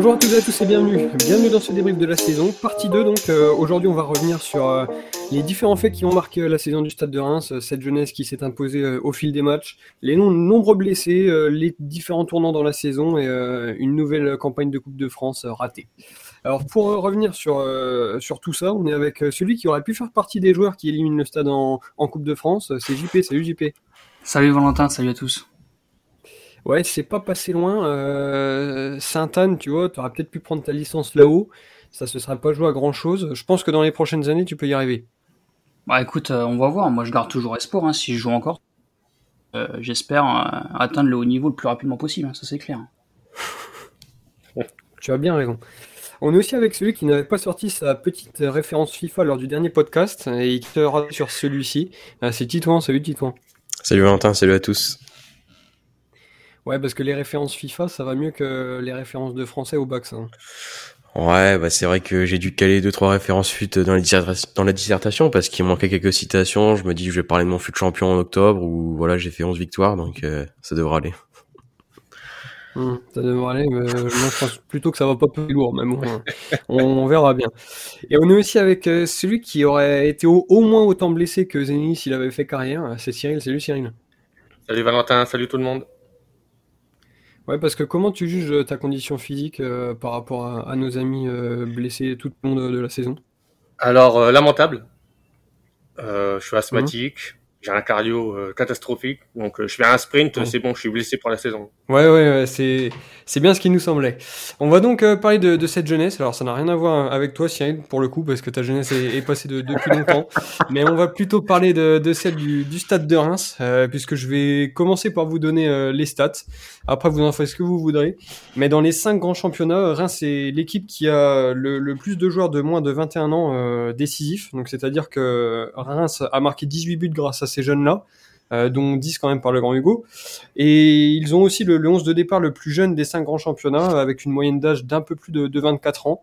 Bonjour à toutes et à tous et bienvenue. Bienvenue dans ce débrief de la saison, partie 2 donc. Euh, aujourd'hui on va revenir sur euh, les différents faits qui ont marqué la saison du Stade de Reims, euh, cette jeunesse qui s'est imposée au fil des matchs, les nombreux blessés, les différents tournants dans la saison et une nouvelle campagne de Coupe de France ratée. Alors pour revenir sur, sur tout ça, on est avec celui qui aurait pu faire partie des joueurs qui éliminent le Stade en, en Coupe de France, c'est JP. Salut JP. Salut Valentin, salut à tous. Ouais, c'est pas passé loin. Euh, Sainte-Anne, tu vois, tu aurais peut-être pu prendre ta licence là-haut. Ça se serait pas joué à grand chose. Je pense que dans les prochaines années, tu peux y arriver. Bah écoute, euh, on va voir. Moi, je garde toujours espoir hein, si je joue encore. Euh, j'espère atteindre le haut niveau le plus rapidement possible, hein, ça c'est clair. tu as bien raison. On est aussi avec celui qui n'avait pas sorti sa petite référence FIFA lors du dernier podcast et qui te sur celui-ci. C'est Titouan. Salut Titouan. Salut Valentin, salut à tous. Ouais, parce que les références FIFA, ça va mieux que les références de français au bac, hein. Ouais, bah c'est vrai que j'ai dû caler deux trois références fut dans, dans la dissertation parce qu'il manquait quelques citations. Je me dis je vais parler de mon fut champion en octobre ou voilà j'ai fait 11 victoires donc euh, ça devrait aller. Hmm, ça devrait aller, mais euh, je pense plutôt que ça va pas plus lourd, mais bon, on, verra bien. Et on est aussi avec euh, celui qui aurait été au, moins autant blessé que Zénith s'il avait fait carrière, c'est Cyril. Salut Cyril. Salut Valentin, salut tout le monde. Ouais, parce que comment tu juges euh, ta condition physique euh, par rapport à, nos amis euh, blessés tout le long de, la saison? Alors, lamentable. je suis asthmatique j'ai un cardio catastrophique, donc je fais un sprint, c'est bon, je suis blessé pour la saison. Ouais, ouais, ouais c'est c'est bien ce qui nous semblait. On va donc euh, parler de, de, cette jeunesse. Alors ça n'a rien à voir avec toi, Cyril, pour le coup, parce que ta jeunesse est, est passée de, depuis longtemps. Mais on va plutôt parler de, de celle du, du, stade de Reims, puisque je vais commencer par vous donner les stats. Après, vous en faites ce que vous voudrez. Mais dans les cinq grands championnats, Reims est l'équipe qui a le, le, plus de joueurs de moins de 21 ans décisifs. Donc c'est-à-dire que Reims a marqué 18 buts grâce à ces jeunes-là, euh, dont 10 quand même par le Grand Hugo. Et ils ont aussi le, le 11 de départ le plus jeune des cinq grands championnats, avec une moyenne d'âge d'un peu plus de, de 24 ans.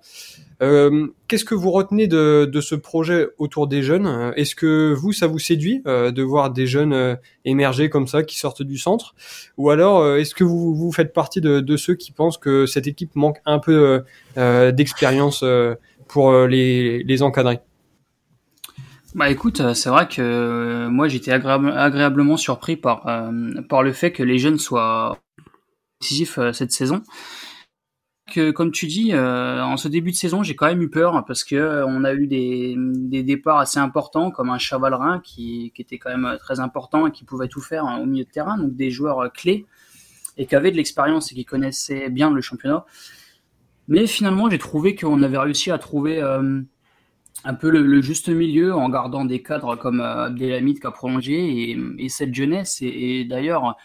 Euh, Qu'est-ce que vous retenez de, de, ce projet autour des jeunes? Est-ce que vous, ça vous séduit euh, de voir des jeunes euh, émerger comme ça, qui sortent du centre? Ou alors, euh, est-ce que vous, vous faites partie de, de, ceux qui pensent que cette équipe manque un peu d'expérience pour les, les encadrer? Bah écoute, euh, c'est vrai que euh, moi j'étais agréablement surpris par euh, par le fait que les jeunes soient décisifs cette saison. Que comme tu dis, en ce début de saison, j'ai quand même eu peur parce que on a eu des, des départs assez importants comme un Chavalrin qui, qui était quand même très important et qui pouvait tout faire hein, au milieu de terrain, donc des joueurs clés et qui avaient de l'expérience et qui connaissaient bien le championnat. Mais finalement, j'ai trouvé qu'on avait réussi à trouver un peu le, juste milieu en gardant des cadres comme euh, Abdelhamid qui a prolongé et, cette jeunesse. Et, d'ailleurs,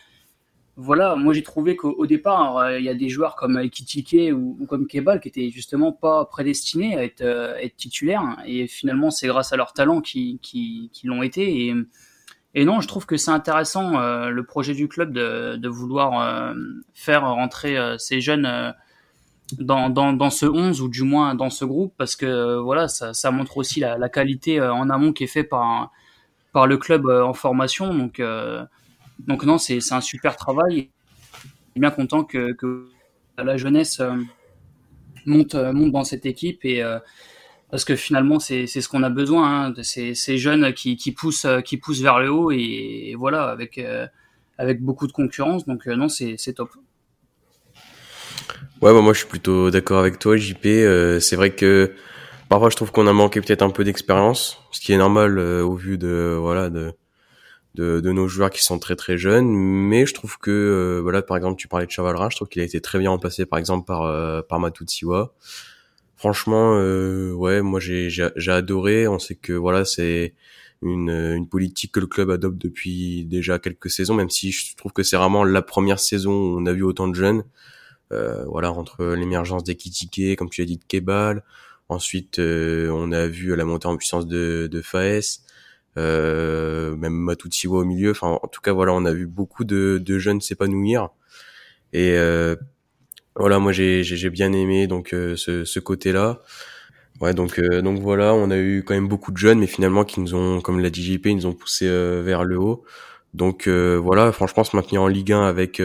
voilà, moi j'ai trouvé qu'au départ, euh, il y a des joueurs comme Ekitike ou, comme Kebal qui étaient justement pas prédestinés à être, euh, être titulaires. Et finalement, c'est grâce à leur talent qui, qui, qui l'ont été. Et, et non, je trouve que c'est intéressant le projet du club de, de vouloir faire rentrer ces jeunes dans, dans, ce 11 ou du moins dans ce groupe parce que euh, voilà ça, montre aussi la, qualité euh, en amont qui est fait par par le club euh, en formation. Donc donc non c'est un super travail. Bien content que, que la jeunesse monte monte dans cette équipe et parce que finalement c'est ce qu'on a besoin hein, de ces, jeunes qui qui poussent qui poussent vers le haut et, voilà avec avec beaucoup de concurrence. Donc non c'est top Ouais, bah moi je suis plutôt d'accord avec toi, JP. Euh, c'est vrai que parfois je trouve qu'on a manqué peut-être un peu d'expérience, ce qui est normal euh, au vu de voilà de, de, de nos joueurs qui sont très très jeunes. Mais je trouve que euh, voilà, par exemple, tu parlais de Chavalrin, je trouve qu'il a été très bien remplacé par exemple par par Matutsiwa. Franchement, ouais, moi j'ai j'ai adoré. On sait que voilà, c'est une, une politique que le club adopte depuis déjà quelques saisons, même si je trouve que c'est vraiment la première saison où on a vu autant de jeunes. Euh, voilà, entre l'émergence des Kitike, comme tu as dit, de Kebal. Ensuite, euh, on a vu la montée en puissance de, de Faes, euh, même Matutsiwa au milieu. Enfin, en tout cas, voilà, on a vu beaucoup de, de jeunes s'épanouir. Et voilà, moi j'ai j'ai bien aimé donc ce, ce côté-là. Ouais, donc donc voilà, on a eu quand même beaucoup de jeunes, mais finalement qui nous ont, comme l'a dit JP, ils nous ont poussé vers le haut. Donc voilà, franchement, se maintenir en Ligue 1 avec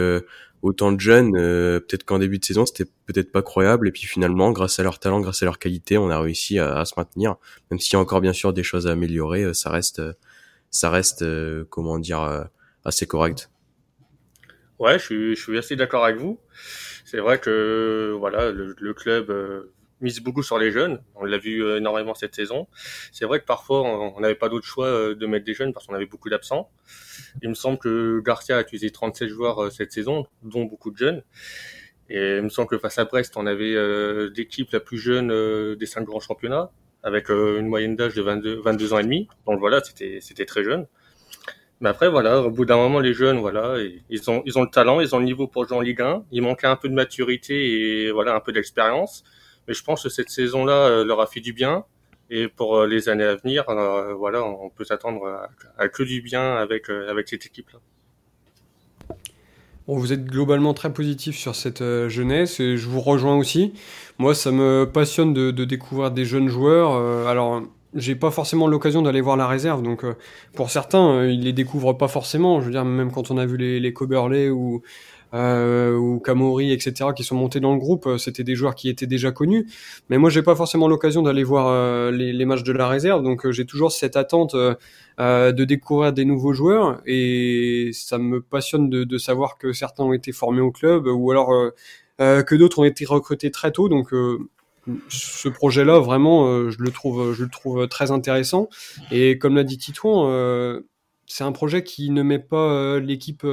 autant de jeunes, peut-être qu'en début de saison c'était peut-être pas croyable, et puis finalement, grâce à leur talent, grâce à leur qualité, on a réussi à, se maintenir. Même s'il y a encore bien sûr des choses à améliorer, ça reste, ça reste, comment dire, assez correct. Ouais, je suis, assez d'accord avec vous. C'est vrai que voilà, le club mise beaucoup sur les jeunes. On l'a vu euh, énormément cette saison. C'est vrai que parfois, on n'avait pas d'autre choix euh, de mettre des jeunes parce qu'on avait beaucoup d'absents. Il me semble que Garcia a utilisé 37 joueurs euh, cette saison, dont beaucoup de jeunes. Et il me semble que face à Brest, on avait l'équipe la plus jeune des cinq grands championnats, avec une moyenne d'âge de 22, 22 ans et demi. Donc voilà, c'était c'était très jeune. Mais après, voilà, au bout d'un moment, les jeunes, voilà, ils ont ils ont le talent, ils ont le niveau pour jouer en Ligue 1. Il manquait un peu de maturité et voilà un peu d'expérience. Mais je pense que cette saison-là euh, leur a fait du bien. Et pour euh, les années à venir, euh, voilà, on peut s'attendre à, que du bien avec, avec cette équipe-là. Bon, vous êtes globalement très positif sur cette jeunesse et je vous rejoins aussi. Moi, ça me passionne de, de découvrir des jeunes joueurs. alors, j'ai pas forcément l'occasion d'aller voir la réserve, donc pour certains, ils les découvrent pas forcément. Je veux dire, même quand on a vu les, les Coberley ou euh, ou Kamori, etc., qui sont montés dans le groupe, euh, c'était des joueurs qui étaient déjà connus. Mais moi, j'ai pas forcément l'occasion d'aller voir euh, les, les, matchs de la réserve, donc euh, j'ai toujours cette attente de découvrir des nouveaux joueurs, et ça me passionne de, de, savoir que certains ont été formés au club, ou alors que d'autres ont été recrutés très tôt. Donc ce projet-là, vraiment, je le trouve, je le trouve très intéressant. Et comme l'a dit Titouan, c'est un projet qui ne met pas l'équipe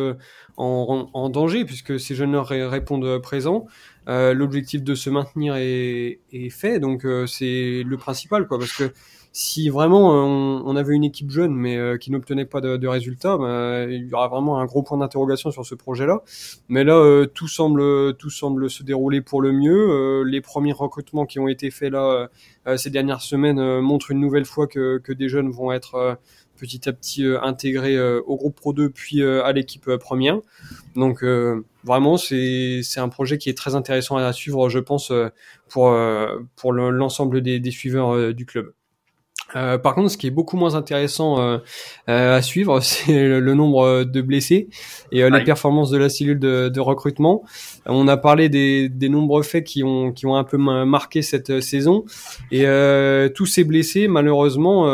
en, danger puisque ces jeunes répondent présents. Euh, l'objectif de se maintenir est, fait, donc euh, c'est le principal, quoi. Parce que si vraiment on, avait une équipe jeune mais euh, qui n'obtenait pas de, résultats, bah, il y aura vraiment un gros point d'interrogation sur ce projet-là. Mais là, tout semble tout semble se dérouler pour le mieux. les premiers recrutements qui ont été faits là ces dernières semaines montrent une nouvelle fois que des jeunes vont être petit à petit euh, intégré euh, au groupe Pro 2 puis euh, à l'équipe première. Donc vraiment c'est un projet qui est très intéressant à suivre je pense pour pour l'ensemble des, des suiveurs du club. Euh, par contre, ce qui est beaucoup moins intéressant euh, euh, à suivre, c'est le, nombre de blessés et les performances de la cellule de, de, recrutement. On a parlé des, des, nombreux faits qui ont, qui ont un peu marqué cette saison et tous ces blessés, malheureusement,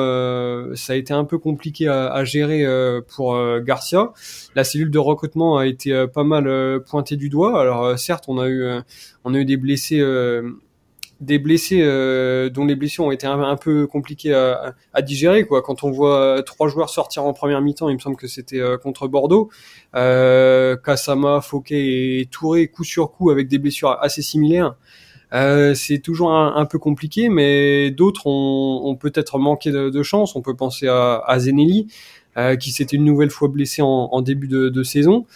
ça a été un peu compliqué à, à gérer pour Garcia. La cellule de recrutement a été pas mal pointée du doigt. Alors certes, on a eu, on a eu des blessés des blessés euh, dont les blessures ont été un, peu compliquées à, à, digérer quoi. Quand on voit euh, trois joueurs sortir en première mi-temps il me semble que c'était euh, contre Bordeaux. Euh, Kasama, Fouquet et Touré coup sur coup avec des blessures assez similaires. Euh, c'est toujours un, peu compliqué mais d'autres ont, ont peut-être manqué de, de, chance. On peut penser à, à Zenelli euh, qui s'était une nouvelle fois blessé en, en début de, de saison.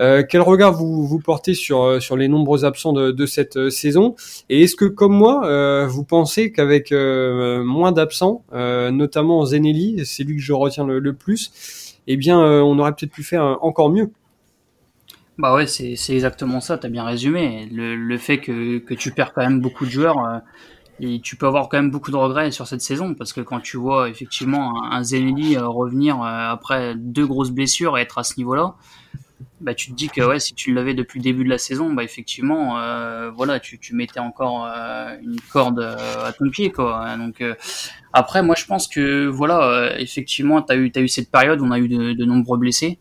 Euh, quel regard vous, vous portez sur, euh, sur les nombreux absents de, de cette saison? Et est-ce que, comme moi, vous pensez qu'avec moins d'absents, notamment Zenelli, c'est lui que je retiens le, le plus, eh bien, on aurait peut-être pu faire encore mieux? Bah ouais, c'est exactement ça, t'as bien résumé. Le, le fait que, que tu perds quand même beaucoup de joueurs, et tu peux avoir quand même beaucoup de regrets sur cette saison parce que quand tu vois effectivement un, Zenelli euh, revenir euh, après deux grosses blessures et être à ce niveau-là, bah tu te dis que ouais si tu l'avais depuis le début de la saison, bah effectivement euh, voilà tu, tu mettais encore une corde à ton pied quoi. Donc après moi je pense que voilà effectivement t'as eu as eu cette période où on a eu de, nombreux blessés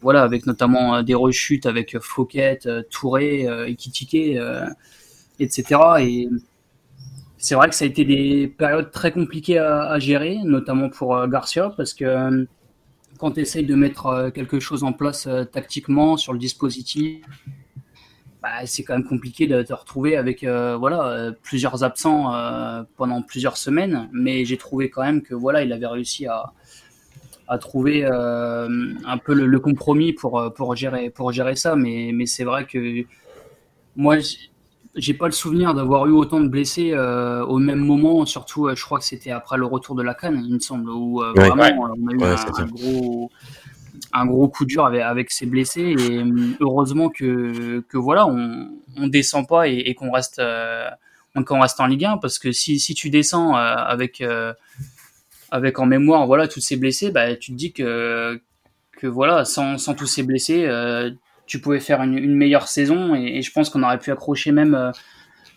voilà, avec notamment des rechutes avec Fouquet, Touré, Ekitike, etc. Et c'est vrai que ça a été des périodes très compliquées à, gérer, notamment pour euh, Garcia, parce que euh, quand tu essayes de mettre euh, quelque chose en place tactiquement sur le dispositif, bah, c'est quand même compliqué de te retrouver avec voilà plusieurs absents pendant plusieurs semaines. Mais j'ai trouvé quand même que voilà, il avait réussi à, trouver un peu le, compromis pour pour gérer pour gérer ça. Mais mais c'est vrai que moi j'ai pas le souvenir d'avoir eu autant de blessés euh, au même moment, surtout euh, je crois que c'était après le retour de la canne, il me semble, où euh, vraiment on a eu un, gros un gros coup dur avec, avec ces blessés. Et heureusement que, que voilà on, on descend pas et, et qu'on reste qu'on reste en Ligue 1 parce que si, si tu descends avec avec en mémoire voilà tous ces blessés bah tu te dis que que voilà sans, sans tous ces blessés tu pouvais faire une, meilleure saison et, je pense qu'on aurait pu accrocher même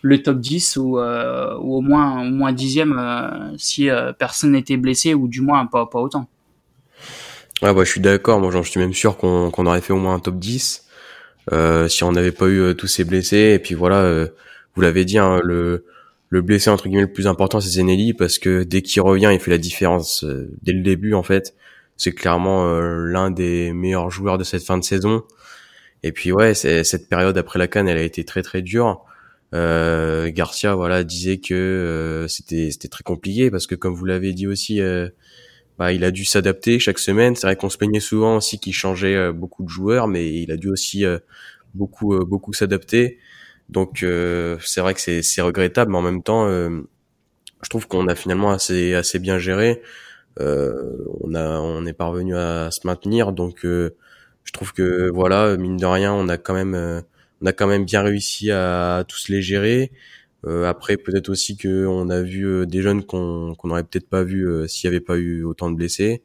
le top 10 ou, ou au moins au moins dixième si personne n'était blessé ou du moins pas, pas autant. Ouais, bah, je suis d'accord. Moi, j'en suis même sûr qu'on aurait fait au moins un top 10 euh, si on n'avait pas eu tous ces blessés. Et puis voilà, vous l'avez dit, hein, le le blessé entre guillemets le plus important c'est Zenelli parce que dès qu'il revient il fait la différence euh, dès le début en fait c'est clairement euh, l'un des meilleurs joueurs de cette fin de saison et puis ouais c'est cette période après la canne elle a été très très dure. Euh, Garcia voilà disait que euh, c'était c'était très compliqué parce que comme vous l'avez dit aussi bah, il a dû s'adapter chaque semaine. C'est vrai qu'on se plaignait souvent aussi qu'il changeait beaucoup de joueurs mais il a dû aussi beaucoup beaucoup s'adapter. Donc euh, c'est vrai que c'est regrettable, mais en même temps, euh, je trouve qu'on a finalement assez assez bien géré. Euh, on a on est parvenu à se maintenir, donc je trouve que voilà, mine de rien, on a quand même on a quand même bien réussi à, tous les gérer. après, peut-être aussi que on a vu des jeunes qu'on qu'on aurait peut-être pas vu s'il y avait pas eu autant de blessés.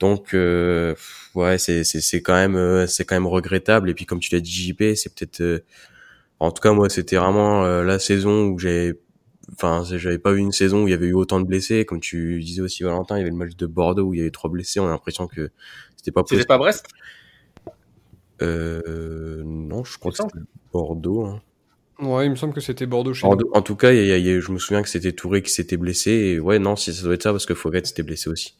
Donc ouais, c'est c'est c'est quand même c'est quand même regrettable. Et puis comme tu l'as dit, JP, c'est peut-être en tout cas, moi, c'était vraiment euh, la saison où j'avais, enfin, j'avais pas eu une saison où il y avait eu autant de blessés. Comme tu disais aussi, Valentin, il y avait le match de Bordeaux où il y avait trois blessés. On a l'impression que c'était pas possible. C'était pas Brest? Euh, Non, je crois que c'était Bordeaux. Hein. Ouais, il me semble que c'était Bordeaux chez En tout cas, y y je me souviens que c'était Touré qui s'était blessé. Et ouais, non, si ça doit être ça parce que Fouquet s'était blessé aussi.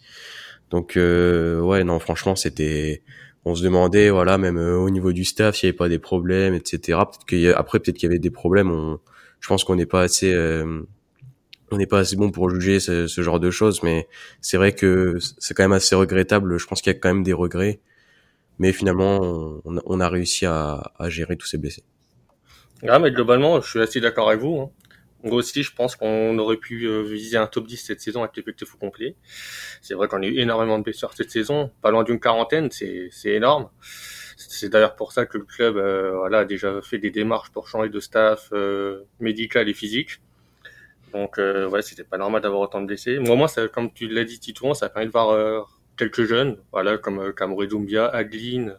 Donc euh, ouais, non, franchement, c'était on se demandait, voilà, même euh, au niveau du staff, s'il n'y avait pas des problèmes, etc. Peut-être qu'il après, peut-être qu'il y avait des problèmes. On, je pense qu'on n'est pas assez, euh, on n'est pas assez bon pour juger ce, ce genre de choses. Mais c'est vrai que c'est quand même assez regrettable. Je pense qu'il y a quand même des regrets. Mais finalement, on, on a réussi à, à, gérer tous ces blessés. Ah, mais globalement, je suis assez d'accord avec vous. Hein. Moi aussi, je pense qu'on aurait pu euh, viser un top 10 cette saison avec l'effectif au complet. C'est vrai qu'on a eu énormément de blessures cette saison, pas loin d'une quarantaine, c'est énorme. C'est d'ailleurs pour ça que le club euh, voilà, a déjà fait des démarches pour changer de staff euh, médical et physique. Donc euh, ouais, c'était pas normal d'avoir autant de blessés. Moi, moi ça, comme tu l'as dit Titouan, ça permis de voir quelques jeunes, voilà, comme euh, Doumbia, Aglin.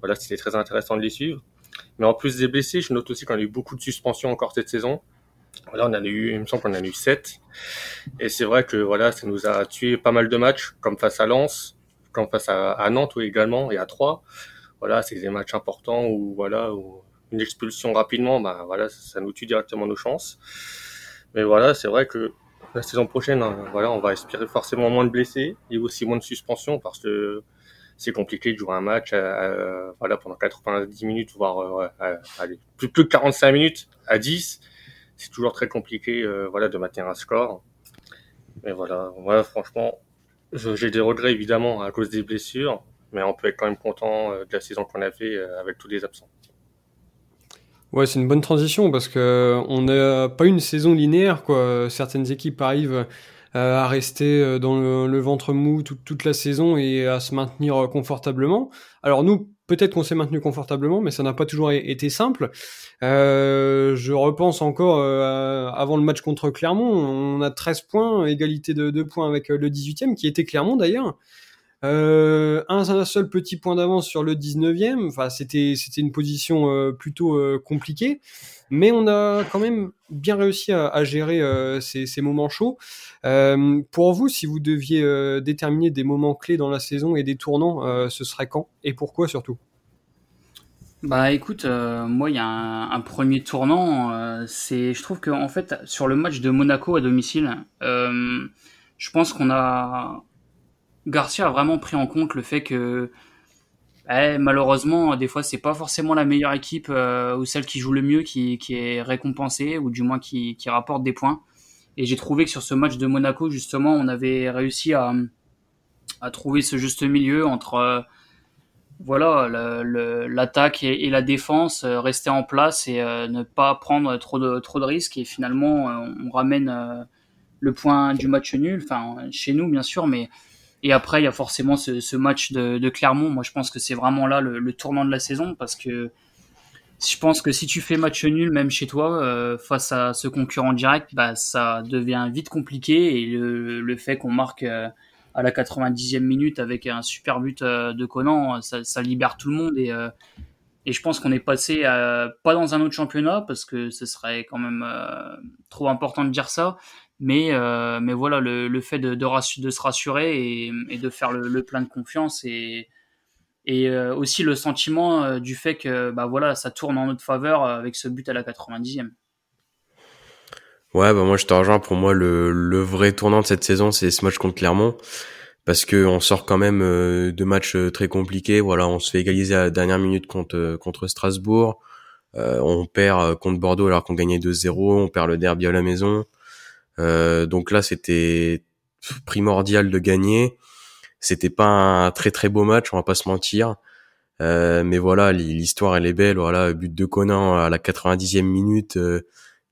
Voilà, c'était très intéressant de les suivre. Mais en plus des blessés, je note aussi qu'on a eu beaucoup de suspensions encore cette saison. Voilà, on en a eu, il me semble qu'on en a eu 7. Et c'est vrai que voilà, ça nous a tué pas mal de matchs, comme face à Lens, comme face à, Nantes également, et à Troyes. Voilà, c'est des matchs importants où voilà, où une expulsion rapidement, bah voilà, ça, nous tue directement nos chances. Mais voilà, c'est vrai que la saison prochaine, hein, voilà, on va espérer forcément moins de blessés et aussi moins de suspensions parce que c'est compliqué de jouer un match voilà pendant 90 minutes voire euh, plus plus de 45 minutes à 10 c'est toujours très compliqué euh, voilà, de maintenir un score. Mais voilà, moi franchement, j'ai des regrets évidemment à cause des blessures, mais on peut être quand même content euh, de la saison qu'on a fait euh, avec tous les absents. Ouais, c'est une bonne transition parce que on n'a pas une saison linéaire quoi. Certaines équipes arrivent à rester dans le, ventre mou toute, la saison et à se maintenir confortablement. Alors nous, peut-être qu'on s'est maintenu confortablement, mais ça n'a pas toujours été simple. Euh, je repense encore euh, avant le match contre Clermont, on a 13 points, égalité de 2 points avec euh, le 18e, qui était Clermont d'ailleurs. Euh, un, seul petit point d'avance sur le 19e. Enfin, c'était c'était une position euh, plutôt euh, compliquée, mais on a quand même bien réussi à, gérer ces, ces, moments chauds. pour vous, si vous deviez déterminer des moments clés dans la saison et des tournants, ce serait quand et pourquoi surtout? Bah écoute, moi il y a un, un premier tournant, c'est je trouve que en fait sur le match de Monaco à domicile, je pense qu'on a Garcia a vraiment pris en compte le fait que eh, malheureusement, des fois, c'est pas forcément la meilleure équipe euh, ou celle qui joue le mieux qui, est récompensée ou du moins qui, rapporte des points. Et j'ai trouvé que sur ce match de Monaco, justement, on avait réussi à, trouver ce juste milieu entre euh, voilà l'attaque et, et, la défense, euh, rester en place et ne pas prendre trop de, trop de risques. Et finalement, on ramène le point du match nul, enfin chez nous bien sûr, mais et après, il y a forcément ce, ce match de, de, Clermont. Moi, je pense que c'est vraiment là le, le, tournant de la saison parce que je pense que si tu fais match nul, même chez toi, euh, face à ce concurrent direct, bah, ça devient vite compliqué. Et le, le fait qu'on marque euh, à la 90e minute avec un super but euh, de Conan, ça, ça, libère tout le monde. Et, Et je pense qu'on est passé pas dans un autre championnat parce que ce serait quand même trop important de dire ça. Mais, mais voilà, le, fait de, se rassurer et, de faire le, plein de confiance et, et aussi le sentiment du fait que bah voilà, ça tourne en notre faveur avec ce but à la 90e. Ouais, bah moi je te rejoins. Pour moi, le, vrai tournant de cette saison, c'est ce match contre Clermont, parce que on sort quand même euh, de matchs euh, très compliqués. Voilà, on se fait égaliser à la dernière minute contre euh, contre Strasbourg. on perd contre Bordeaux alors qu'on gagnait 2-0. On perd le derby à la maison. Donc là, c'était primordial de gagner. C'était pas un très très beau match, on va pas se mentir. mais voilà, l'histoire elle est belle. Voilà, but de Conan à la 90e minute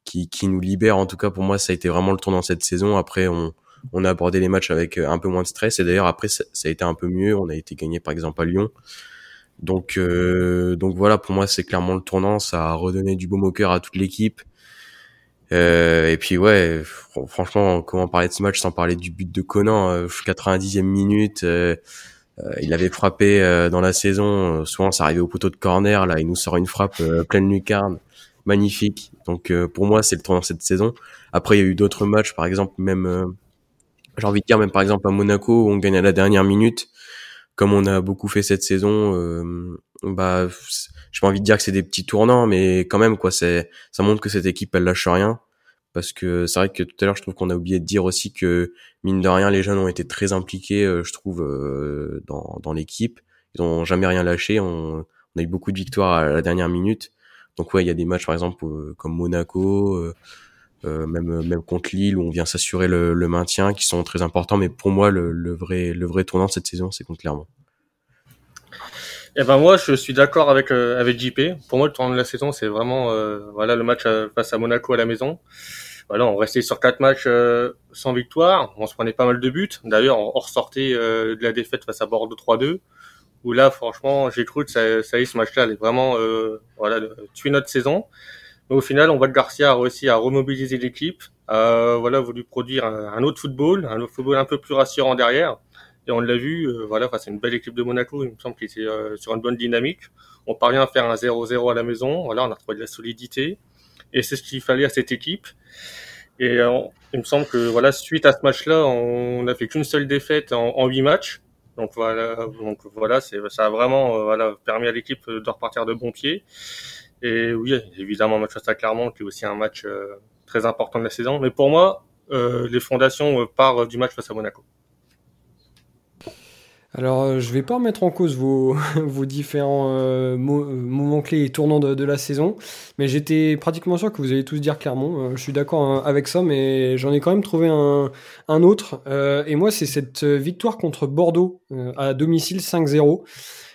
qui, qui nous libère. En tout cas, pour moi, ça a été vraiment le tournant cette saison. Après, on, on a abordé les matchs avec euh, un peu moins de stress. Et d'ailleurs, après, ça, a été un peu mieux. On a été gagné, par exemple, à Lyon. Donc, euh, donc voilà, pour moi, c'est clairement le tournant. Ça a redonné du baume au cœur à toute l'équipe. Euh, et puis ouais, franchement, comment parler de ce match sans parler du but de Conan 90e minute. il avait frappé dans la saison. souvent, ça arrivait au poteau de corner. Là, il nous sort une frappe pleine lucarne magnifique. Donc euh, pour moi, c'est le tournant cette saison. Après, il y a eu d'autres matchs, par exemple, même, euh, j'ai envie de dire, même par exemple à Monaco, où on gagne à la dernière minute, comme on a beaucoup fait cette saison. Euh, bah, j'ai pas envie de dire que c'est des petits tournants, mais quand même, quoi, c'est, ça montre que cette équipe, elle lâche rien. Parce que c'est vrai que tout à l'heure, je trouve qu'on a oublié de dire aussi que, mine de rien, les jeunes ont été très impliqués, je trouve, dans, dans l'équipe. Ils ont jamais rien lâché. On, a eu beaucoup de victoires à la dernière minute. Donc ouais, il y a des matchs par exemple euh, comme Monaco, euh, euh, même même contre Lille où on vient s'assurer le, maintien, qui sont très importants. Mais pour moi, le, vrai le vrai tournant de cette saison, c'est contre Clermont. Eh ben moi, je suis d'accord avec avec JP. Pour moi, le tournant de la saison, c'est vraiment voilà le match face à Monaco à la maison. Voilà, on restait sur quatre matchs sans victoire. On se prenait pas mal de buts. D'ailleurs, on ressortait de la défaite face à Bordeaux 3-2 où là, franchement, j'ai cru que ça, ça y est, ce match-là allait vraiment euh, voilà, tuer notre saison. Mais au final, on voit que Garcia a réussi à remobiliser l'équipe, voilà, voulu produire un, autre football, un autre football un peu plus rassurant derrière. Et on l'a vu, euh, voilà, face à une belle équipe de Monaco, il me semble qu'il était euh, sur une bonne dynamique. On parvient à faire un 0-0 à la maison, voilà, on a trouvé de la solidité. Et c'est ce qu'il fallait à cette équipe. Et il me semble que voilà, suite à ce match-là, on n'a fait qu'une seule défaite en huit matchs. Donc voilà, donc voilà, c'est ça a vraiment euh, voilà permis à l'équipe de repartir de bons pieds. Et oui, évidemment, match face à Clermont qui est aussi un match euh, très important de la saison. Mais pour moi, euh, les fondations partent du match face à Monaco. Alors, euh, je vais pas remettre en cause vos, différents euh, euh, moments clés et tournants de, la saison, mais j'étais pratiquement sûr que vous allez tous dire clairement. je suis d'accord hein, avec ça, mais j'en ai quand même trouvé un, autre. et moi, c'est cette victoire contre Bordeaux à domicile 5-0.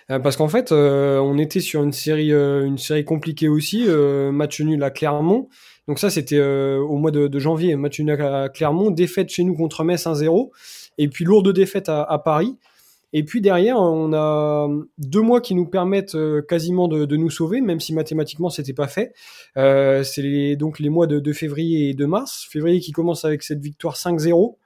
Parce qu'en fait, on était sur une série, compliquée aussi, match nul à Clermont. Donc ça, c'était au mois de, janvier, match nul à Clermont, défaite chez nous contre Metz 1-0, et puis lourde défaite à Paris. Et puis derrière, on a deux mois qui nous permettent euh, quasiment de, nous sauver, même si mathématiquement c'était pas fait. Euh, c'est donc les mois de, février et de mars. Février qui commence avec cette victoire 5-0.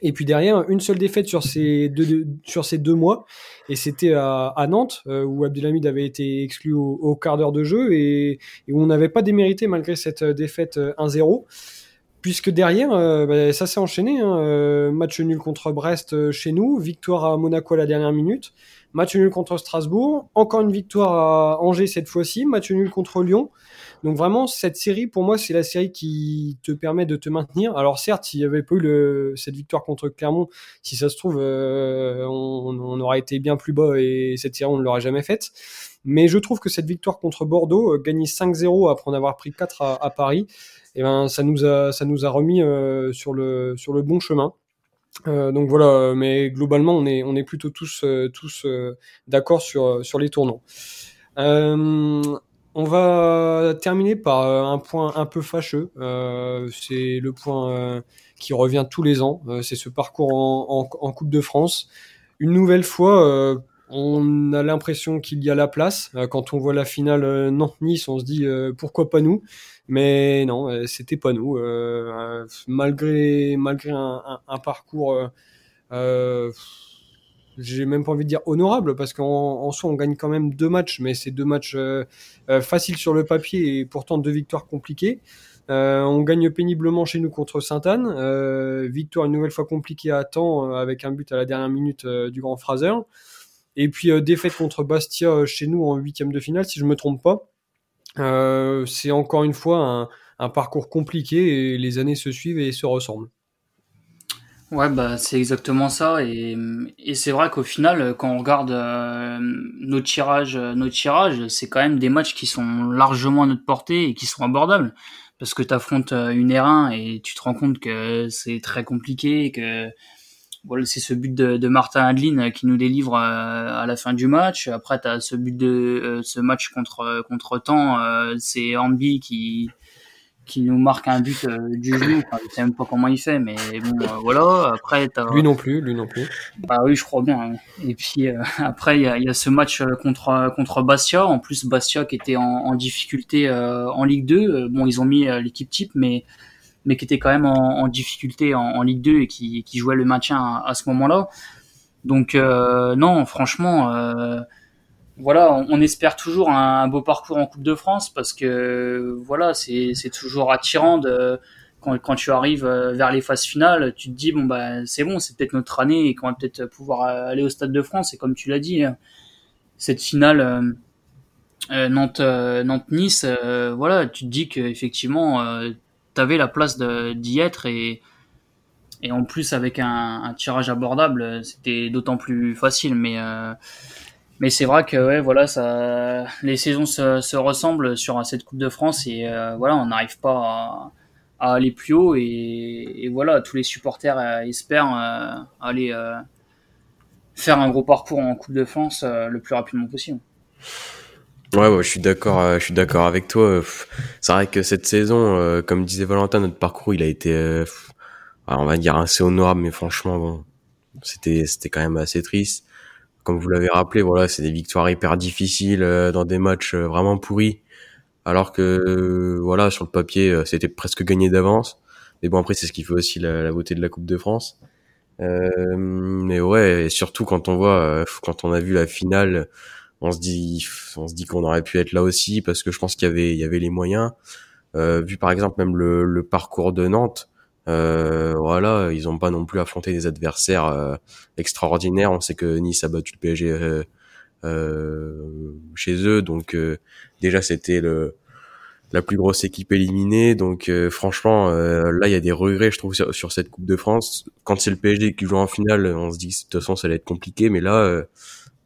Et puis derrière, une seule défaite sur ces deux, sur ces deux mois. Et c'était à, Nantes, euh, où Abdelhamid avait été exclu au, quart d'heure de jeu et, et où on n'avait pas démérité malgré cette défaite 1-0 puisque derrière, euh, bah, ça s'est enchaîné. Hein, euh, match nul contre Brest euh, chez nous, victoire à Monaco à la dernière minute, match nul contre Strasbourg, encore une victoire à Angers cette fois-ci, match nul contre Lyon. Donc vraiment, cette série, pour moi, c'est la série qui te permet de te maintenir. Alors certes, s'il n'y avait pas eu cette victoire contre Clermont, si ça se trouve, on, aurait été bien plus bas et cette série, on ne l'aurait jamais faite. Mais je trouve que cette victoire contre Bordeaux, gagner 5-0 après en avoir pris 4 à, à Paris, et eh ben ça nous a ça nous a remis euh, sur le sur le bon chemin. Euh, donc voilà, mais globalement on est on est plutôt tous euh, tous d'accord sur sur les tournants. on va terminer par un point un peu fâcheux. c'est le point qui revient tous les ans. c'est ce parcours en, en, en, Coupe de France. Une nouvelle fois, on a l'impression qu'il y a la place. quand on voit la finale Nantes-Nice, on se dit pourquoi pas nous? Mais non, euh, c'était pas nous. Euh, malgré un, parcours euh, j'ai même pas envie de dire honorable parce qu'en en soi on gagne quand même deux matchs, mais c'est deux matchs euh, euh, faciles sur le papier et pourtant deux victoires compliquées. Euh, on gagne péniblement chez nous contre Sainte-Anne, euh, victoire une nouvelle fois compliquée à temps avec un but à la dernière minute du Grand Fraser. Et puis défaite contre Bastia chez nous en huitième de finale, si je me trompe pas. c'est encore une fois un, un parcours compliqué et les années se suivent et se ressemblent. Ouais, bah, c'est exactement ça. Et, et c'est vrai qu'au final, quand on regarde euh, nos tirages, nos tirages, c'est quand même des matchs qui sont largement à notre portée et qui sont abordables. Parce que tu affrontes euh, une R1 et tu te rends compte que c'est très compliqué, que voilà, c'est ce but de, de, Martin Adeline qui nous délivre euh, à la fin du match. Après, tu as ce but de ce match contre contre temps, c'est Ambi qui qui nous marque un but euh, du genou. Enfin, je sais même pas comment il fait, mais bon, euh, voilà. Après, lui non plus, lui non plus. Bah oui, je crois bien. Hein. Et puis euh, après, il y a, y a, ce match contre contre Bastia. En plus, Bastia qui était en, en difficulté en Ligue 2. Bon, ils ont mis l'équipe type, mais mais qui était quand même en, en difficulté en, en, Ligue 2 et qui, qui jouait le maintien à, à ce moment-là. Donc non, franchement voilà, on, espère toujours un, beau parcours en Coupe de France parce que voilà, c'est toujours attirant de quand, quand, tu arrives euh, vers les phases finales, tu te dis bon bah c'est bon, c'est peut-être notre année et qu'on va peut-être pouvoir aller au Stade de France. Et comme tu l'as dit, cette finale euh, euh Nantes Nantes Nice, euh, voilà, tu te dis que effectivement tu avais la place d'y être et et en plus avec un, tirage abordable, c'était d'autant plus facile. Mais mais c'est vrai que ouais, voilà, ça, les saisons se, se, ressemblent sur cette Coupe de France et euh, voilà, on n'arrive pas à, aller plus haut et, voilà, tous les supporters euh, espèrent euh, aller faire un gros parcours en Coupe de France le plus rapidement possible. Ouais, ouais, je suis d'accord, je suis d'accord avec toi. C'est vrai que cette saison, comme disait Valentin, notre parcours, il a été, on va dire assez honorable, mais franchement, bon, c'était, c'était quand même assez triste comme vous l'avez rappelé, voilà, c'est des victoires hyper difficiles euh, dans des matchs euh, vraiment pourris, alors que euh, voilà, sur le papier, c'était presque gagné d'avance. Mais bon, après, c'est ce qui fait aussi la, beauté de la Coupe de France. Euh, mais ouais, et surtout quand on voit, quand on a vu la finale, on se dit, on se dit qu'on aurait pu être là aussi parce que je pense qu'il y avait, il y avait les moyens. Euh, vu par exemple même le, le parcours de Nantes, euh, voilà, ils ont pas non plus affronté des adversaires euh, extraordinaires. On sait que Nice a battu le PSG euh, euh, chez eux, donc déjà c'était le la plus grosse équipe éliminée. Donc franchement, là il y a des regrets, je trouve, sur, cette Coupe de France. Quand c'est le PSG qui joue en finale, on se dit de toute façon ça allait être compliqué, mais là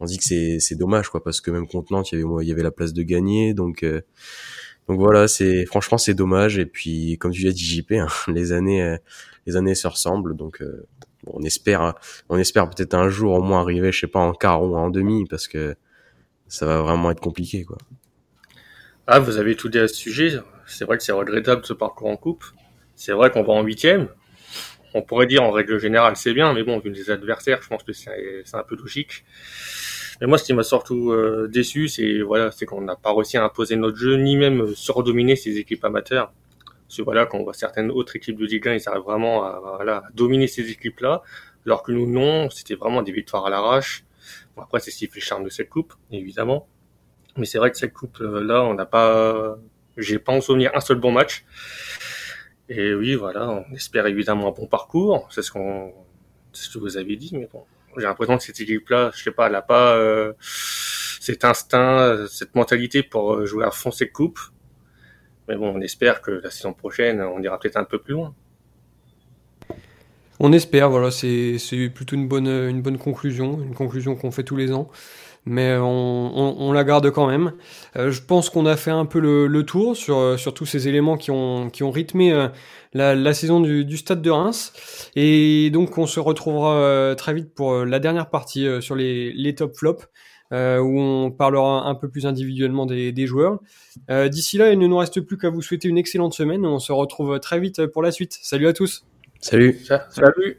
on dit que c'est c'est dommage quoi, parce que même contre Nantes, il y avait il y avait la place de gagner, donc donc voilà, c'est franchement c'est dommage. Et puis comme tu as dit JP, hein, les années euh, les années se ressemblent. Donc euh, on espère on espère peut-être un jour au moins arriver, je sais pas en quart ou en demi, parce que ça va vraiment être compliqué quoi. Ah, vous avez tout dit à ce sujet. C'est vrai que c'est regrettable ce parcours en coupe. C'est vrai qu'on va en huitième. On pourrait dire en règle générale c'est bien, mais bon vu les adversaires, je pense que c'est un peu logique. Mais moi, ce qui m'a surtout euh, déçu, c'est voilà, c'est qu'on n'a pas réussi à imposer notre jeu, ni même surdominer ces équipes amateurs. Parce que voilà, quand on voit certaines autres équipes de Ligue 1, ils arrivent vraiment à, voilà, dominer ces équipes-là, alors que nous, non, c'était vraiment des victoires à l'arrache. Bon, après, c'est ce qui fait charme de cette coupe, évidemment. Mais c'est vrai que cette coupe-là, on n'a pas, j'ai pas en souvenir un seul bon match. Et oui, voilà, on espère évidemment un bon parcours. C'est ce qu'on, c'est ce que vous avez dit, mais bon, j'ai l'impression que cette équipe-là, je sais pas, elle a pas euh, cet instinct, cette mentalité pour euh, jouer à fond cette coupe. Mais bon, on espère que la saison prochaine, on ira peut-être un peu plus loin. On espère, voilà, c'est plutôt une bonne, conclusion, une conclusion qu'on fait tous les ans mais on, on, la garde quand même. Euh, je pense qu'on a fait un peu le, tour sur, sur tous ces éléments qui ont, rythmé euh, la, saison du, Stade de Reims. Et donc on se retrouvera euh, très vite pour euh, la dernière partie sur les, top flops. Euh, où on parlera un peu plus individuellement des, des joueurs. Euh, D'ici là, il ne nous reste plus qu'à vous souhaiter une excellente semaine. On se retrouve très vite pour la suite. Salut à tous. Salut. Salut.